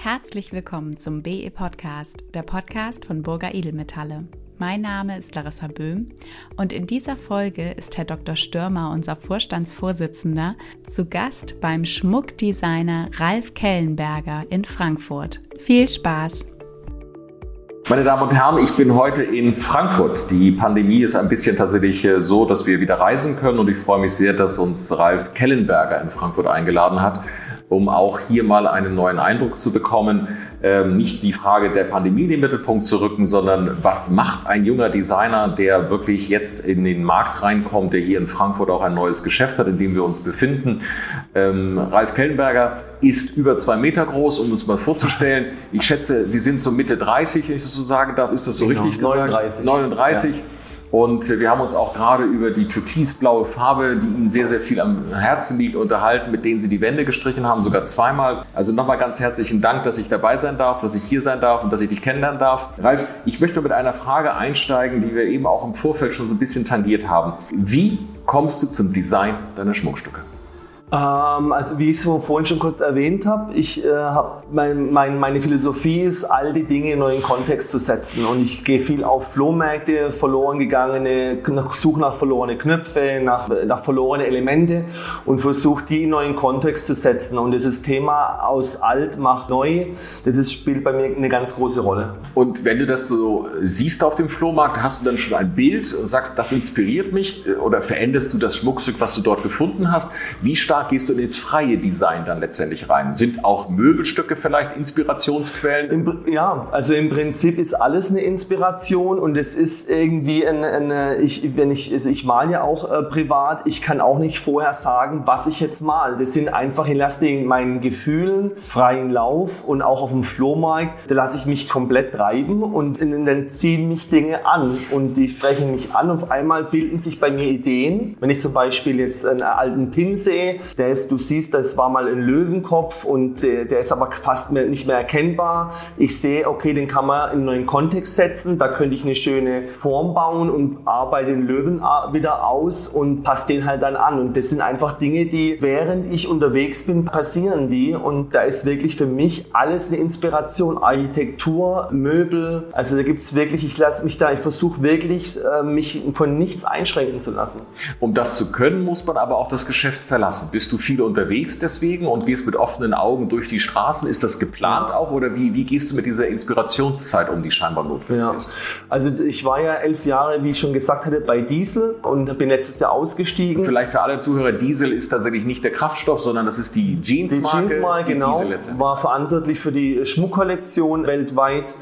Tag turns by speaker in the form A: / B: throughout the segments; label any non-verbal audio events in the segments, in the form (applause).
A: Herzlich willkommen zum BE Podcast, der Podcast von Burger Edelmetalle. Mein Name ist Larissa Böhm und in dieser Folge ist Herr Dr. Stürmer, unser Vorstandsvorsitzender, zu Gast beim Schmuckdesigner Ralf Kellenberger in Frankfurt. Viel Spaß!
B: Meine Damen und Herren, ich bin heute in Frankfurt. Die Pandemie ist ein bisschen tatsächlich äh, so, dass wir wieder reisen können und ich freue mich sehr, dass uns Ralf Kellenberger in Frankfurt eingeladen hat um auch hier mal einen neuen Eindruck zu bekommen, ähm, nicht die Frage der Pandemie in den Mittelpunkt zu rücken, sondern was macht ein junger Designer, der wirklich jetzt in den Markt reinkommt, der hier in Frankfurt auch ein neues Geschäft hat, in dem wir uns befinden. Ähm, Ralf Kellenberger ist über zwei Meter groß, um uns mal vorzustellen. Ich schätze, Sie sind so Mitte 30, wenn ich das so sagen darf. Ist das so genau, richtig
C: 39.
B: gesagt? 39. Ja. Und wir haben uns auch gerade über die türkisblaue Farbe, die Ihnen sehr, sehr viel am Herzen liegt, unterhalten, mit denen Sie die Wände gestrichen haben, sogar zweimal. Also nochmal ganz herzlichen Dank, dass ich dabei sein darf, dass ich hier sein darf und dass ich dich kennenlernen darf. Ralf, ich möchte mit einer Frage einsteigen, die wir eben auch im Vorfeld schon so ein bisschen tangiert haben. Wie kommst du zum Design deiner Schmuckstücke?
C: Ähm, also wie ich es vorhin schon kurz erwähnt habe, ich äh, habe mein, mein, meine Philosophie ist, all die Dinge in neuen Kontext zu setzen und ich gehe viel auf Flohmärkte, verloren gegangene, suche nach verlorene Knöpfe, nach, nach verlorene Elemente und versuche die in neuen Kontext zu setzen und dieses Thema aus alt macht neu, das ist, spielt bei mir eine ganz große Rolle.
B: Und wenn du das so siehst auf dem Flohmarkt, hast du dann schon ein Bild und sagst, das inspiriert mich oder veränderst du das Schmuckstück, was du dort gefunden hast? Wie stark stark gehst du ins freie Design dann letztendlich rein? Sind auch Möbelstücke vielleicht Inspirationsquellen?
C: Im, ja, also im Prinzip ist alles eine Inspiration und es ist irgendwie eine, eine ich, wenn ich, also ich male ja auch äh, privat, ich kann auch nicht vorher sagen, was ich jetzt mal. Das sind einfach, ich lasse den meinen Gefühlen freien Lauf und auch auf dem Flohmarkt, da lasse ich mich komplett treiben und dann ziehen mich Dinge an und die sprechen mich an auf einmal bilden sich bei mir Ideen. Wenn ich zum Beispiel jetzt einen alten Pin sehe, der ist, du siehst, das war mal ein Löwenkopf und der, der ist aber fast mehr, nicht mehr erkennbar. Ich sehe, okay, den kann man in einen neuen Kontext setzen. Da könnte ich eine schöne Form bauen und arbeite den Löwen wieder aus und passe den halt dann an. Und das sind einfach Dinge, die während ich unterwegs bin, passieren die. Und da ist wirklich für mich alles eine Inspiration. Architektur, Möbel. Also da gibt es wirklich, ich lasse mich da, ich versuche wirklich, äh, mich von nichts einschränken zu lassen.
B: Um das zu können, muss man aber auch das Geschäft verlassen. Bist du viel unterwegs deswegen und gehst mit offenen Augen durch die Straßen? Ist das geplant auch oder wie, wie gehst du mit dieser Inspirationszeit um, die scheinbar notwendig ja. ist?
C: Also ich war ja elf Jahre, wie ich schon gesagt hatte, bei Diesel und bin letztes Jahr ausgestiegen.
B: Vielleicht für alle Zuhörer, Diesel ist tatsächlich nicht der Kraftstoff, sondern das ist die Jeansmarke.
C: Die Jeansmarke, genau. War verantwortlich für die Schmuckkollektion weltweit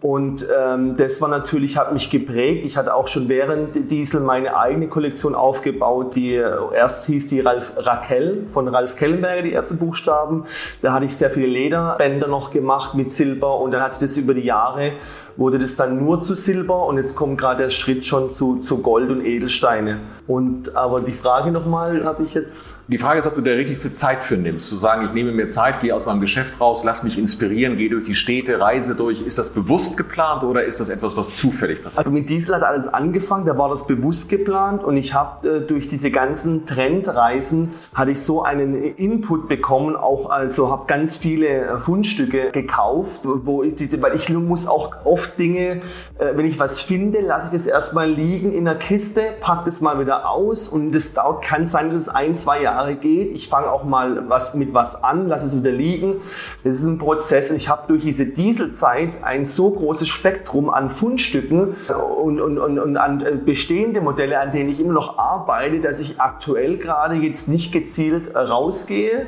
C: und ähm, das war natürlich, hat mich geprägt. Ich hatte auch schon während Diesel meine eigene Kollektion aufgebaut, die äh, erst hieß die Ralf Raquel Kell von Ralf Kellenberger, die ersten Buchstaben. Da hatte ich sehr viele Lederbänder noch gemacht mit Silber und dann hat sich das über die Jahre wurde das dann nur zu Silber und jetzt kommt gerade der Schritt schon zu, zu Gold und Edelsteine. Und aber die Frage nochmal habe ich jetzt.
B: Die Frage ist, ob du da richtig viel Zeit für nimmst. Zu sagen, ich nehme mir Zeit, gehe aus meinem Geschäft raus, lass mich inspirieren, gehe durch die Städte, reise durch. Ist das bewusst geplant oder ist das etwas, was zufällig passiert?
C: Also mit Diesel hat alles angefangen, da war das bewusst geplant und ich habe äh, durch diese ganzen Trendreisen hatte ich so einen Input bekommen, auch also habe ganz viele Fundstücke gekauft, wo ich, weil ich muss auch oft Dinge, äh, wenn ich was finde, lasse ich das erstmal liegen in der Kiste, packe das mal wieder aus und das dauert, kann sein, dass es ein, zwei Jahre geht. Ich fange auch mal was mit was an, lasse es wieder liegen. Das ist ein Prozess und ich habe durch diese Dieselzeit ein so großes Spektrum an Fundstücken und, und, und, und an äh, bestehende Modelle, an denen ich immer noch arbeite, dass ich aktuell gerade jetzt nicht gezielt rausgehe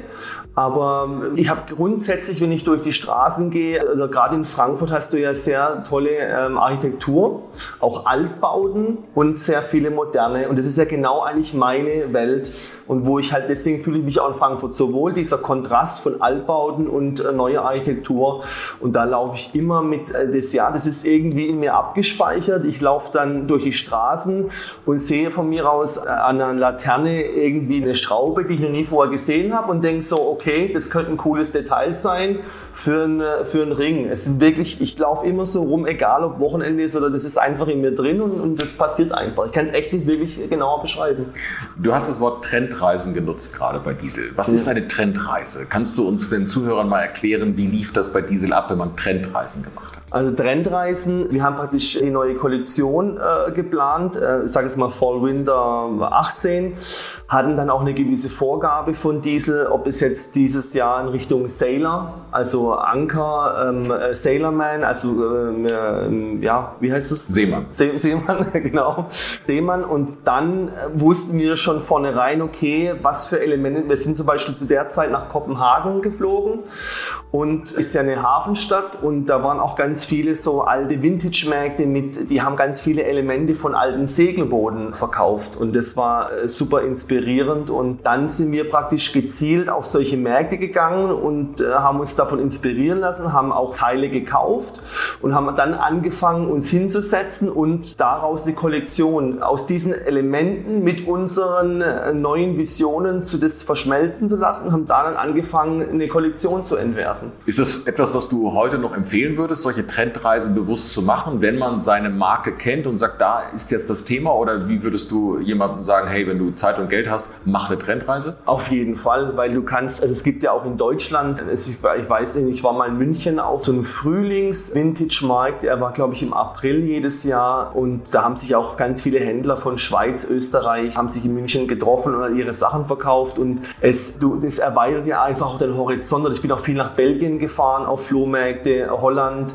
C: aber ich habe grundsätzlich, wenn ich durch die Straßen gehe, also gerade in Frankfurt hast du ja sehr tolle ähm, Architektur, auch Altbauten und sehr viele moderne. Und das ist ja genau eigentlich meine Welt. Und wo ich halt, deswegen fühle ich mich auch in Frankfurt sowohl dieser Kontrast von Altbauten und äh, neuer Architektur. Und da laufe ich immer mit, äh, das ja, das ist irgendwie in mir abgespeichert. Ich laufe dann durch die Straßen und sehe von mir aus äh, an einer Laterne irgendwie eine Schraube, die noch nie vorher gesehen habe und denke so, okay, das könnte ein cooles Detail sein für, ein, für einen Ring. Es sind wirklich, ich laufe immer so rum, egal ob Wochenende ist oder das ist einfach in mir drin und, und das passiert einfach. Ich kann es echt nicht wirklich genauer beschreiben.
B: Du hast das Wort Trendreisen genutzt gerade bei Diesel. Was ist eine Trendreise? Kannst du uns den Zuhörern mal erklären, wie lief das bei Diesel ab, wenn man Trendreisen gemacht hat?
C: Also Trendreisen, wir haben praktisch die neue Kollektion äh, geplant, äh, ich sage jetzt mal Fall Winter 18, hatten dann auch eine gewisse Vorgabe von Diesel, ob es jetzt dieses Jahr in Richtung Sailor, also Anker, ähm, äh, Sailorman, also ähm, äh, ja, wie heißt das?
B: Seemann.
C: See Seemann, (laughs) genau, Seemann. Und dann äh, wussten wir schon vornherein, okay, was für Elemente, wir sind zum Beispiel zu der Zeit nach Kopenhagen geflogen und ist ja eine Hafenstadt und da waren auch ganz viele so alte Vintage-Märkte mit, die haben ganz viele Elemente von alten Segelbooten verkauft und das war äh, super inspirierend und dann sind wir praktisch gezielt auf solche Märkte gegangen und äh, haben uns davon inspirieren lassen, haben auch Teile gekauft und haben dann angefangen, uns hinzusetzen und daraus eine Kollektion aus diesen Elementen mit unseren äh, neuen Visionen zu das verschmelzen zu lassen, haben dann angefangen, eine Kollektion zu entwerfen.
B: Ist das etwas, was du heute noch empfehlen würdest, solche Trendreisen bewusst zu machen, wenn man seine Marke kennt und sagt, da ist jetzt das Thema? Oder wie würdest du jemandem sagen, hey, wenn du Zeit und Geld hast, mach eine Trendreise?
C: Auf jeden Fall, weil du kannst, also es gibt ja auch in Deutschland, ich weiß nicht, ich war mal in München auf so einem Frühlings-Vintage-Markt, der war, glaube ich, im April jedes Jahr und da haben sich auch ganz viele Händler von Schweiz, Österreich, haben sich in München getroffen und ihre Sachen verkauft und es, du, das erweitert ja einfach auch den Horizont. Und ich bin auch viel nach Belgien gefahren auf Flohmärkte, Holland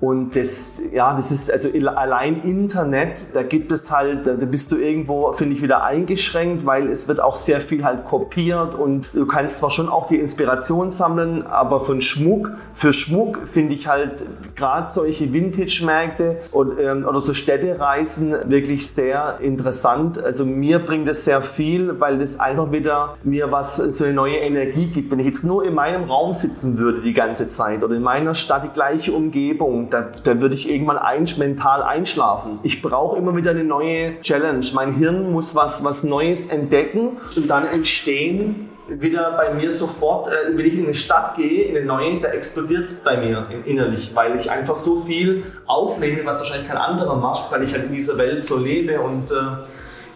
C: und das, ja, das ist also allein Internet, da gibt es halt, da bist du irgendwo, finde ich, wieder eingeschränkt, weil es wird auch sehr viel halt kopiert und du kannst zwar schon auch die Inspiration sammeln, aber von Schmuck, für Schmuck finde ich halt gerade solche Vintage-Märkte ähm, oder so Städtereisen wirklich sehr interessant. Also mir bringt es sehr viel, weil das einfach wieder mir was, so eine neue Energie gibt. Wenn ich jetzt nur in meinem Raum sitzen würde die ganze Zeit oder in meiner Stadt die gleiche Umgebung, da, da würde ich irgendwann ein, mental einschlafen. Ich brauche immer wieder eine neue Challenge. Mein Hirn muss was, was Neues entdecken und dann entstehen wieder bei mir sofort, äh, wenn ich in eine Stadt gehe, in eine neue, da explodiert bei mir innerlich, weil ich einfach so viel aufnehme, was wahrscheinlich kein anderer macht, weil ich halt in dieser Welt so lebe und äh,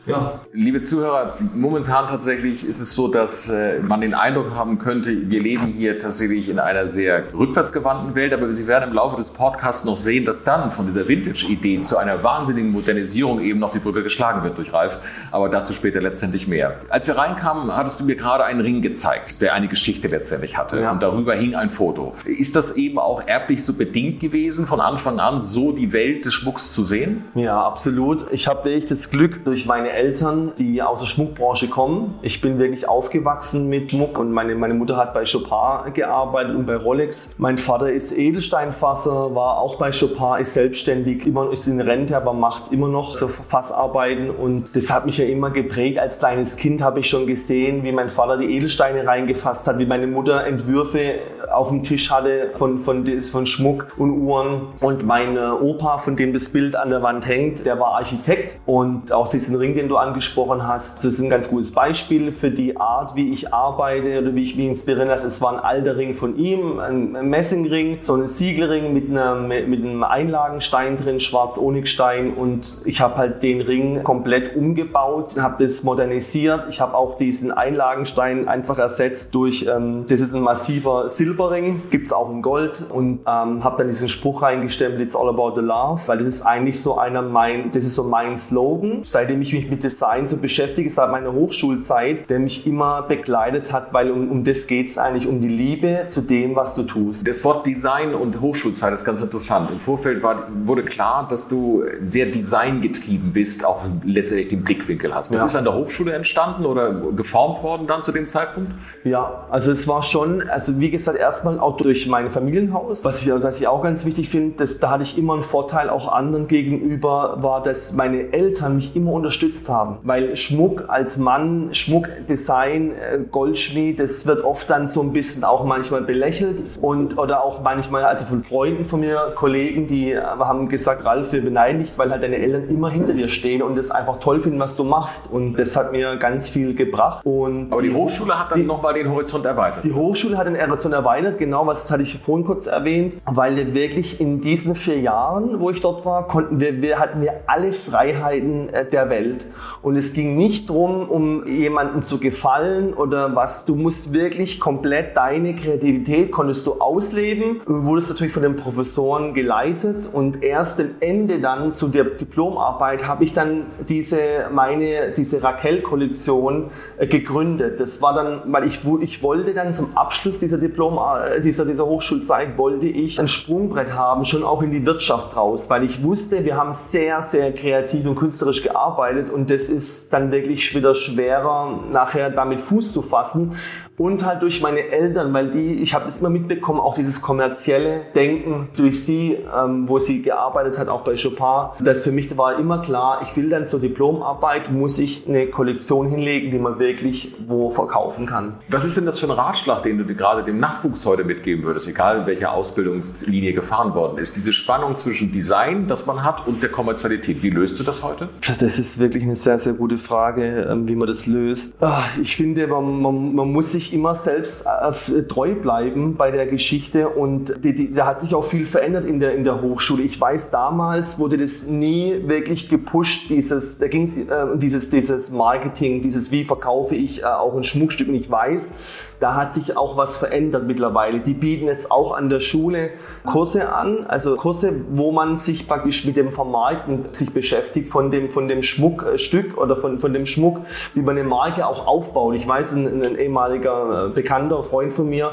B: ja. Liebe Zuhörer, momentan tatsächlich ist es so, dass äh, man den Eindruck haben könnte, wir leben hier tatsächlich in einer sehr rückwärtsgewandten Welt, aber Sie werden im Laufe des Podcasts noch sehen, dass dann von dieser Vintage-Idee zu einer wahnsinnigen Modernisierung eben noch die Brücke geschlagen wird durch Ralf, aber dazu später letztendlich mehr. Als wir reinkamen, hattest du mir gerade einen Ring gezeigt, der eine Geschichte letztendlich hatte ja. und darüber hing ein Foto. Ist das eben auch erblich so bedingt gewesen, von Anfang an so die Welt des Schmucks zu sehen?
C: Ja, absolut. Ich habe wirklich das Glück durch meine Eltern, die aus der Schmuckbranche kommen. Ich bin wirklich aufgewachsen mit Schmuck und meine, meine Mutter hat bei Chopin gearbeitet und bei Rolex. Mein Vater ist Edelsteinfasser, war auch bei Chopin, ist selbstständig, immer, ist in Rente, aber macht immer noch so Fassarbeiten und das hat mich ja immer geprägt. Als kleines Kind habe ich schon gesehen, wie mein Vater die Edelsteine reingefasst hat, wie meine Mutter Entwürfe auf dem Tisch hatte von, von, von Schmuck und Uhren. Und mein Opa, von dem das Bild an der Wand hängt, der war Architekt und auch diesen Ring, den du angesprochen hast, das ist ein ganz gutes Beispiel für die Art, wie ich arbeite oder wie ich mich inspirieren lasse. Es war ein alter Ring von ihm, ein Messingring, so ein Siegelring mit, einer, mit einem Einlagenstein drin, schwarz Onyxstein und ich habe halt den Ring komplett umgebaut, habe das modernisiert. Ich habe auch diesen Einlagenstein einfach ersetzt durch, ähm, das ist ein massiver Silberring, gibt es auch in Gold und ähm, habe dann diesen Spruch reingestempelt, it's all about the love, weil das ist eigentlich so einer mein, das ist so mein Slogan, seitdem ich mich mit Design so beschäftige, seit meiner Hochschulzeit, der mich immer begleitet hat, weil um, um das geht es eigentlich, um die Liebe zu dem, was du tust.
B: Das Wort Design und Hochschulzeit ist ganz interessant. Im Vorfeld war, wurde klar, dass du sehr designgetrieben bist, auch letztendlich den Blickwinkel hast. Das ja. ist an der Hochschule entstanden oder geformt worden dann zu dem Zeitpunkt?
C: Ja, also es war schon, also wie gesagt, erstmal auch durch mein Familienhaus, was ich, was ich auch ganz wichtig finde, da hatte ich immer einen Vorteil auch anderen gegenüber, war, dass meine Eltern mich immer unterstützt Angst haben, weil Schmuck als Mann, Schmuckdesign, äh, Goldschmied, das wird oft dann so ein bisschen auch manchmal belächelt und oder auch manchmal, also von Freunden von mir, Kollegen, die haben gesagt, Ralf, wir beneiden dich, weil halt deine Eltern immer hinter dir stehen und das einfach toll finden, was du machst und das hat mir ganz viel gebracht. Und
B: Aber die, die Hochschule hat dann nochmal den Horizont erweitert.
C: Die Hochschule hat den Horizont erweitert, genau, was hatte ich vorhin kurz erwähnt, weil wir wirklich in diesen vier Jahren, wo ich dort war, konnten wir, wir hatten wir alle Freiheiten äh, der Welt und es ging nicht darum, um jemandem zu gefallen oder was, du musst wirklich komplett deine Kreativität konntest du ausleben, du wurdest natürlich von den Professoren geleitet. Und erst am Ende dann zu der Diplomarbeit habe ich dann diese meine diese Raquel-Kollektion äh, gegründet. Das war dann, weil ich, ich wollte dann zum Abschluss dieser Diplom äh, dieser dieser Hochschulzeit wollte ich ein Sprungbrett haben, schon auch in die Wirtschaft raus, weil ich wusste, wir haben sehr sehr kreativ und künstlerisch gearbeitet und das ist dann wirklich wieder schwerer nachher damit Fuß zu fassen und halt durch meine Eltern, weil die, ich habe das immer mitbekommen, auch dieses kommerzielle Denken durch sie, ähm, wo sie gearbeitet hat, auch bei Chopin. Das für mich war immer klar, ich will dann zur Diplomarbeit, muss ich eine Kollektion hinlegen, die man wirklich wo verkaufen kann.
B: Was ist denn das für ein Ratschlag, den du gerade dem Nachwuchs heute mitgeben würdest, egal in welcher Ausbildungslinie gefahren worden ist? Diese Spannung zwischen Design, das man hat, und der Kommerzialität. Wie löst du das heute?
C: Das ist wirklich eine sehr, sehr gute Frage, ähm, wie man das löst. Ah, ich finde, man, man, man muss sich sich immer selbst äh, treu bleiben bei der Geschichte und die, die, da hat sich auch viel verändert in der, in der Hochschule. Ich weiß, damals wurde das nie wirklich gepusht, dieses, da ging es äh, dieses, dieses Marketing, dieses wie verkaufe ich äh, auch ein Schmuckstück und ich weiß, da hat sich auch was verändert mittlerweile. Die bieten jetzt auch an der Schule Kurse an, also Kurse, wo man sich praktisch mit dem Vermarkten sich beschäftigt von dem, von dem Schmuckstück oder von, von dem Schmuck, wie man eine Marke auch aufbaut. Ich weiß, ein, ein ehemaliger äh, Bekannter, Freund von mir,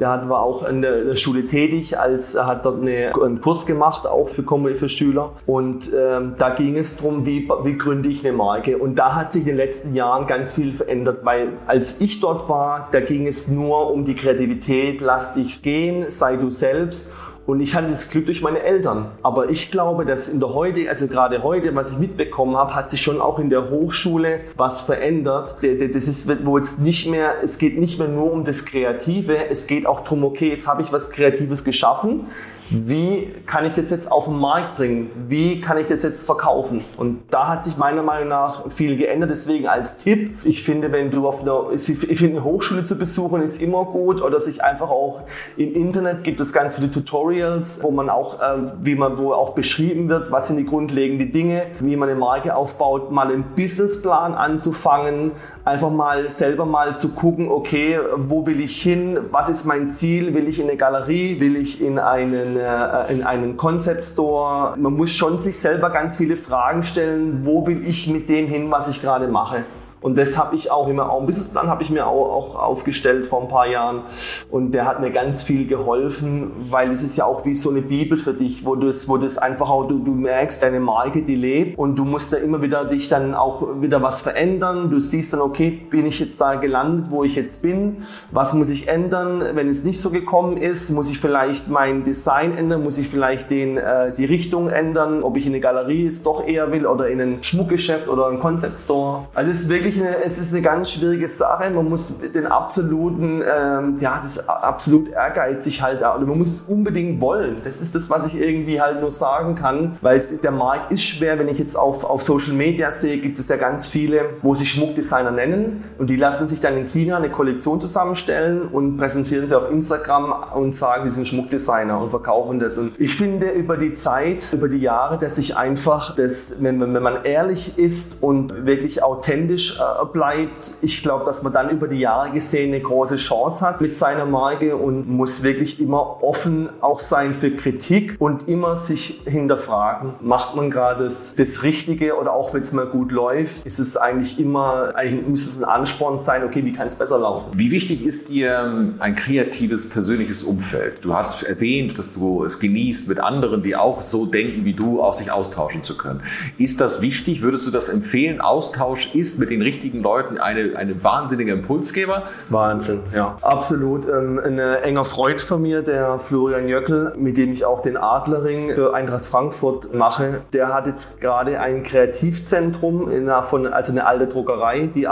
C: der hat, war auch in der Schule tätig, als er hat dort eine, einen Kurs gemacht, auch für, für Schüler. Und ähm, da ging es darum, wie, wie gründe ich eine Marke. Und da hat sich in den letzten Jahren ganz viel verändert, weil als ich dort war, da ging es nur um die Kreativität, lass dich gehen, sei du selbst. Und ich hatte das Glück durch meine Eltern. Aber ich glaube, dass in der heute, also gerade heute, was ich mitbekommen habe, hat sich schon auch in der Hochschule was verändert. Das ist, wo jetzt nicht mehr, es geht nicht mehr nur um das Kreative, es geht auch darum, okay, jetzt habe ich was Kreatives geschaffen wie kann ich das jetzt auf den Markt bringen? Wie kann ich das jetzt verkaufen? Und da hat sich meiner Meinung nach viel geändert. Deswegen als Tipp, ich finde, wenn du auf einer, ich finde, eine Hochschule zu besuchen ist immer gut oder sich einfach auch im Internet gibt es ganz viele Tutorials, wo man auch, äh, wie man, wo auch beschrieben wird, was sind die grundlegenden Dinge, wie man eine Marke aufbaut, mal einen Businessplan anzufangen, einfach mal selber mal zu gucken, okay, wo will ich hin? Was ist mein Ziel? Will ich in eine Galerie? Will ich in einen äh, in einen Concept Store. Man muss schon sich selber ganz viele Fragen stellen, wo will ich mit dem hin, was ich gerade mache. Und das habe ich auch immer, auch einen Businessplan habe ich mir auch, auch, aufgestellt vor ein paar Jahren. Und der hat mir ganz viel geholfen, weil es ist ja auch wie so eine Bibel für dich, wo du es, wo einfach auch, du, du merkst, deine Marke, die lebt und du musst ja immer wieder dich dann auch wieder was verändern. Du siehst dann, okay, bin ich jetzt da gelandet, wo ich jetzt bin? Was muss ich ändern? Wenn es nicht so gekommen ist, muss ich vielleicht mein Design ändern? Muss ich vielleicht den, äh, die Richtung ändern? Ob ich in eine Galerie jetzt doch eher will oder in ein Schmuckgeschäft oder ein Concept Store? Also es ist wirklich wirklich eine, es ist eine ganz schwierige Sache. Man muss den absoluten, ähm, ja, das absolut ehrgeizig halt, oder man muss es unbedingt wollen. Das ist das, was ich irgendwie halt nur sagen kann, weil es, der Markt ist schwer. Wenn ich jetzt auf, auf Social Media sehe, gibt es ja ganz viele, wo sich Schmuckdesigner nennen und die lassen sich dann in China eine Kollektion zusammenstellen und präsentieren sie auf Instagram und sagen, die sind Schmuckdesigner und verkaufen das. Und ich finde über die Zeit, über die Jahre, dass sich einfach, das, wenn, wenn man ehrlich ist und wirklich authentisch bleibt. Ich glaube, dass man dann über die Jahre gesehen eine große Chance hat mit seiner Marke und muss wirklich immer offen auch sein für Kritik und immer sich hinterfragen, macht man gerade das, das Richtige oder auch wenn es mal gut läuft, ist es eigentlich immer, eigentlich muss es ein Ansporn sein, okay, wie kann es besser laufen?
B: Wie wichtig ist dir ähm, ein kreatives, persönliches Umfeld? Du hast erwähnt, dass du es genießt, mit anderen, die auch so denken wie du, auch sich austauschen zu können. Ist das wichtig? Würdest du das empfehlen? Austausch ist mit den richtigen richtigen Leuten eine, eine wahnsinnige Impulsgeber.
C: Wahnsinn, ja. Absolut. Ähm, ein enger Freund von mir, der Florian Jöckel, mit dem ich auch den Adlerring für Eintracht Frankfurt mache, der hat jetzt gerade ein Kreativzentrum, in einer von, also eine alte Druckerei, die,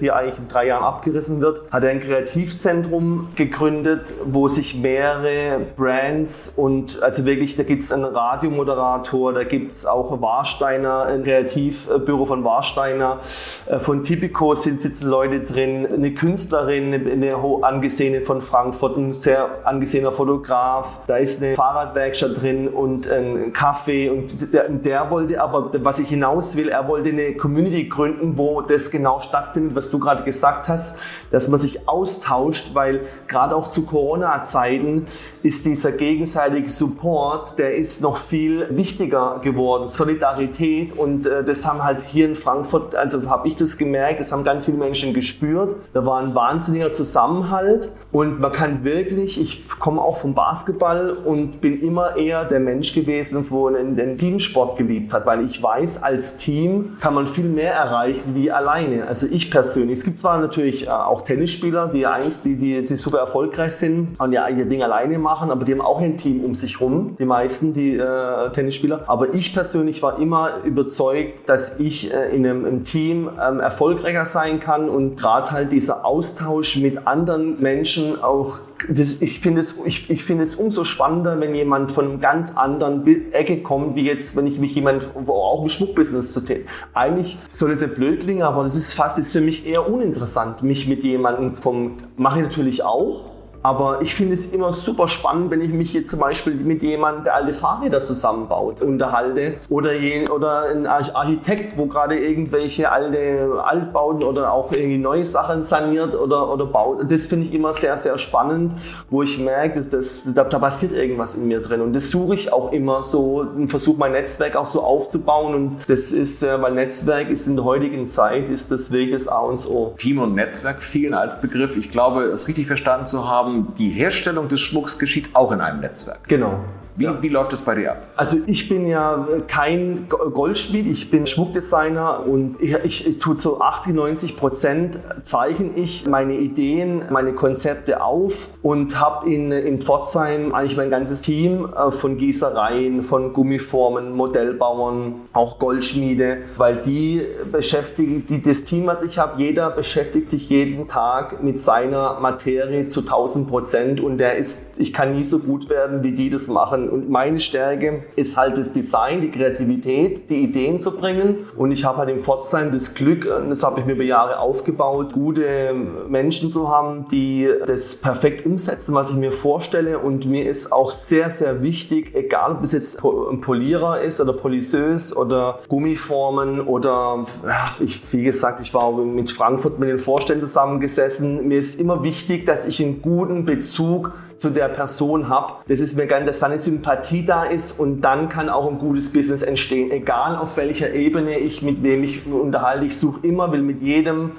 C: die eigentlich in drei Jahren abgerissen wird, hat er ein Kreativzentrum gegründet, wo sich mehrere Brands und also wirklich, da gibt es einen Radiomoderator, da gibt es auch Warsteiner, ein Kreativbüro von Warsteiner, äh, von Tipico sind sitzen Leute drin, eine Künstlerin, eine angesehene von Frankfurt, ein sehr angesehener Fotograf, da ist eine Fahrradwerkstatt drin und ein Kaffee und der, der wollte aber, was ich hinaus will, er wollte eine Community gründen, wo das genau stattfindet, was du gerade gesagt hast, dass man sich austauscht, weil gerade auch zu Corona-Zeiten ist dieser gegenseitige Support, der ist noch viel wichtiger geworden. Solidarität und äh, das haben halt hier in Frankfurt, also habe ich das gemerkt, das haben ganz viele Menschen gespürt. Da war ein wahnsinniger Zusammenhalt und man kann wirklich, ich komme auch vom Basketball und bin immer eher der Mensch gewesen, wo einen, den Teamsport geliebt hat, weil ich weiß, als Team kann man viel mehr erreichen wie alleine. Also ich persönlich. Es gibt zwar natürlich äh, auch Tennisspieler, die einst, die, die, die super erfolgreich sind und ja ihr Ding alleine machen, aber die haben auch ein Team um sich rum, die meisten, die äh, Tennisspieler. Aber ich persönlich war immer überzeugt, dass ich äh, in einem, einem Team ähm, erfolgreicher sein kann und gerade halt dieser Austausch mit anderen Menschen auch das, ich finde es, ich, ich finde es umso spannender, wenn jemand von einem ganz anderen Ecke kommt, wie jetzt, wenn ich mich jemand, auch im Schmuckbusiness zu tätig. Eigentlich soll es ein blöd klingen, aber das ist fast, ist für mich eher uninteressant, mich mit jemandem vom, mache ich natürlich auch, aber ich finde es immer super spannend, wenn ich mich jetzt zum Beispiel mit jemandem, der alte Fahrräder zusammenbaut, unterhalte. Oder, je, oder ein Architekt, wo gerade irgendwelche alte Altbauten oder auch irgendwie neue Sachen saniert oder, oder baut. Das finde ich immer sehr, sehr spannend, wo ich merke, dass das, da, da passiert irgendwas in mir drin. Und das suche ich auch immer so und versuche mein Netzwerk auch so aufzubauen. Und das ist, äh, weil Netzwerk ist in der heutigen Zeit, ist das wirklich das A und O.
B: Team und Netzwerk fielen als Begriff. Ich glaube, es richtig verstanden zu haben, die Herstellung des Schmucks geschieht auch in einem Netzwerk.
C: Genau.
B: Wie, ja. wie läuft das bei dir ab?
C: Also ich bin ja kein Goldschmied, ich bin Schmuckdesigner und ich, ich, ich tue zu 80, 90 Prozent zeichne ich meine Ideen, meine Konzepte auf und habe in, in Pforzheim eigentlich mein ganzes Team äh, von Gießereien, von Gummiformen, Modellbauern, auch Goldschmiede, weil die beschäftigen, die, das Team, was ich habe, jeder beschäftigt sich jeden Tag mit seiner Materie zu 1000 Prozent und der ist, ich kann nie so gut werden, wie die das machen und meine Stärke ist halt das Design, die Kreativität, die Ideen zu bringen. Und ich habe halt im Pforzheim das Glück, das habe ich mir über Jahre aufgebaut, gute Menschen zu haben, die das perfekt umsetzen, was ich mir vorstelle. Und mir ist auch sehr, sehr wichtig, egal ob es jetzt ein Polierer ist oder Polisseus oder Gummiformen oder, ich, wie gesagt, ich war mit Frankfurt mit den Vorständen zusammengesessen. Mir ist immer wichtig, dass ich einen guten Bezug zu der Person habe. Das ist mir ganz, dass da eine Sympathie da ist und dann kann auch ein gutes Business entstehen. Egal auf welcher Ebene ich mit wem ich unterhalte, ich suche immer, will mit jedem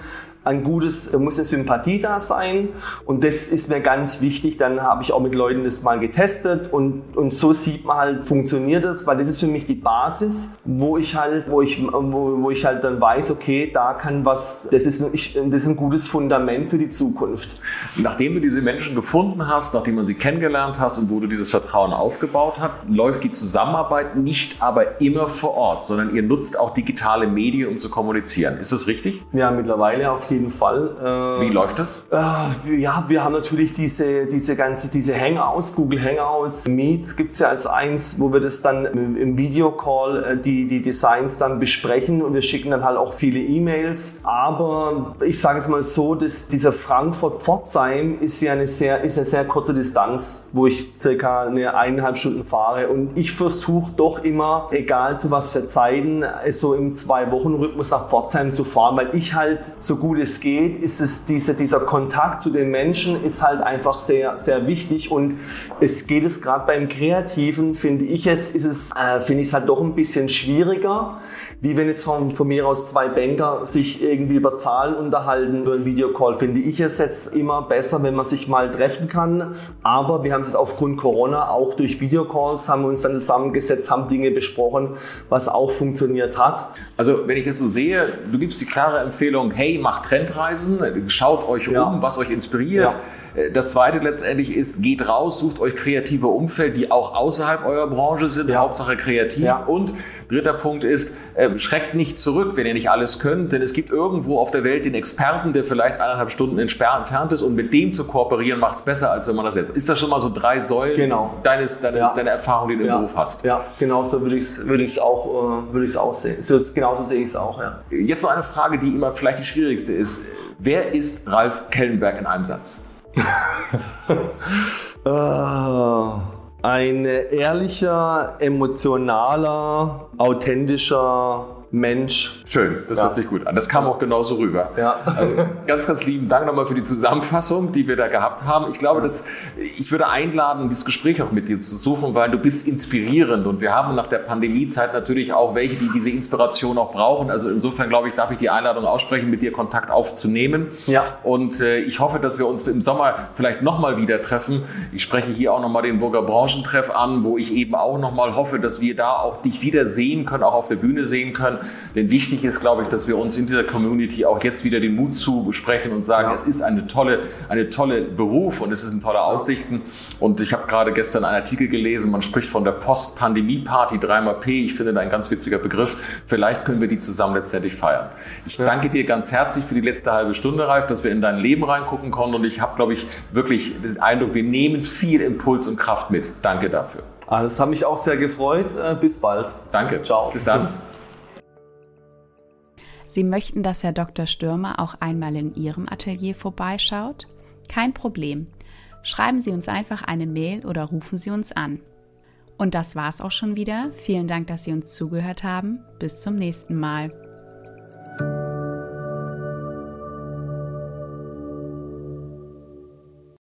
C: ein gutes, da muss eine Sympathie da sein und das ist mir ganz wichtig. Dann habe ich auch mit Leuten das mal getestet und, und so sieht man halt, funktioniert das, weil das ist für mich die Basis, wo ich halt, wo ich, wo, wo ich halt dann weiß, okay, da kann was, das ist, ich, das ist ein gutes Fundament für die Zukunft.
B: Nachdem du diese Menschen gefunden hast, nachdem man sie kennengelernt hast und wo du dieses Vertrauen aufgebaut hast, läuft die Zusammenarbeit nicht aber immer vor Ort, sondern ihr nutzt auch digitale Medien, um zu kommunizieren. Ist das richtig?
C: Ja, mittlerweile auf jeden jeden Fall.
B: Äh, Wie läuft das?
C: Äh, ja, wir haben natürlich diese, diese ganze, diese Hangouts, Google Hangouts, Meets gibt es ja als eins, wo wir das dann im, im Videocall äh, die, die Designs dann besprechen und wir schicken dann halt auch viele E-Mails. Aber ich sage es mal so, dass dieser Frankfurt-Pforzheim ist ja eine sehr, ist eine sehr kurze Distanz, wo ich circa eine eineinhalb Stunden fahre und ich versuche doch immer, egal zu was für Zeiten, so im Zwei-Wochen-Rhythmus nach Pforzheim zu fahren, weil ich halt so gute es geht, ist es diese, dieser Kontakt zu den Menschen ist halt einfach sehr, sehr wichtig und es geht es gerade beim Kreativen, finde ich es, ist es, äh, finde ich es halt doch ein bisschen schwieriger, wie wenn jetzt von, von mir aus zwei Banker sich irgendwie über Zahlen unterhalten über einen Videocall, finde ich es jetzt immer besser, wenn man sich mal treffen kann. Aber wir haben es aufgrund Corona auch durch Videocalls, haben wir uns dann zusammengesetzt, haben Dinge besprochen, was auch funktioniert hat.
B: Also wenn ich das so sehe, du gibst die klare Empfehlung, hey, macht Trendreisen, schaut euch ja. um, was euch inspiriert. Das zweite letztendlich ist, geht raus, sucht euch kreative Umfeld, die auch außerhalb eurer Branche sind, ja. Hauptsache kreativ. Ja. Und dritter Punkt ist, äh, schreckt nicht zurück, wenn ihr nicht alles könnt, denn es gibt irgendwo auf der Welt den Experten, der vielleicht eineinhalb Stunden entfernt ist und mit dem zu kooperieren macht es besser, als wenn man das selbst. Ist das schon mal so drei Säulen
C: genau.
B: deines, deines, ja. deiner Erfahrung, die du im Beruf hast?
C: Ja, genau so würde ich es würd auch, äh, würd auch sehen. So, genauso sehe ich es auch.
B: Jetzt noch eine Frage, die immer vielleicht die schwierigste ist. Wer ist Ralf Kellenberg in einem Satz?
C: Uh, ein ehrlicher, emotionaler, authentischer Mensch.
B: Schön, das ja. hört sich gut an. Das kam auch genauso rüber. Ja. Also ganz, ganz lieben Dank nochmal für die Zusammenfassung, die wir da gehabt haben. Ich glaube, dass ich würde einladen, dieses Gespräch auch mit dir zu suchen, weil du bist inspirierend und wir haben nach der Pandemiezeit natürlich auch welche, die diese Inspiration auch brauchen. Also insofern glaube ich, darf ich die Einladung aussprechen, mit dir Kontakt aufzunehmen. Ja. Und äh, ich hoffe, dass wir uns im Sommer vielleicht nochmal wieder treffen. Ich spreche hier auch nochmal den Burger Branchentreff an, wo ich eben auch nochmal hoffe, dass wir da auch dich wieder sehen können, auch auf der Bühne sehen können. Denn wichtig ist, glaube ich, dass wir uns in dieser Community auch jetzt wieder den Mut zu besprechen und sagen, ja. es ist eine tolle, eine tolle Beruf und es sind tolle Aussichten. Und ich habe gerade gestern einen Artikel gelesen, man spricht von der Post-Pandemie-Party 3xP. Ich finde das ein ganz witziger Begriff. Vielleicht können wir die zusammen letztendlich feiern. Ich ja. danke dir ganz herzlich für die letzte halbe Stunde, Ralf, dass wir in dein Leben reingucken konnten. Und ich habe, glaube ich, wirklich den Eindruck, wir nehmen viel Impuls und Kraft mit. Danke dafür.
C: Ah, das hat mich auch sehr gefreut. Äh, bis bald.
B: Danke. Ciao. Bis dann.
A: Sie möchten, dass Herr Dr. Stürmer auch einmal in Ihrem Atelier vorbeischaut? Kein Problem. Schreiben Sie uns einfach eine Mail oder rufen Sie uns an. Und das war's auch schon wieder. Vielen Dank, dass Sie uns zugehört haben. Bis zum nächsten Mal.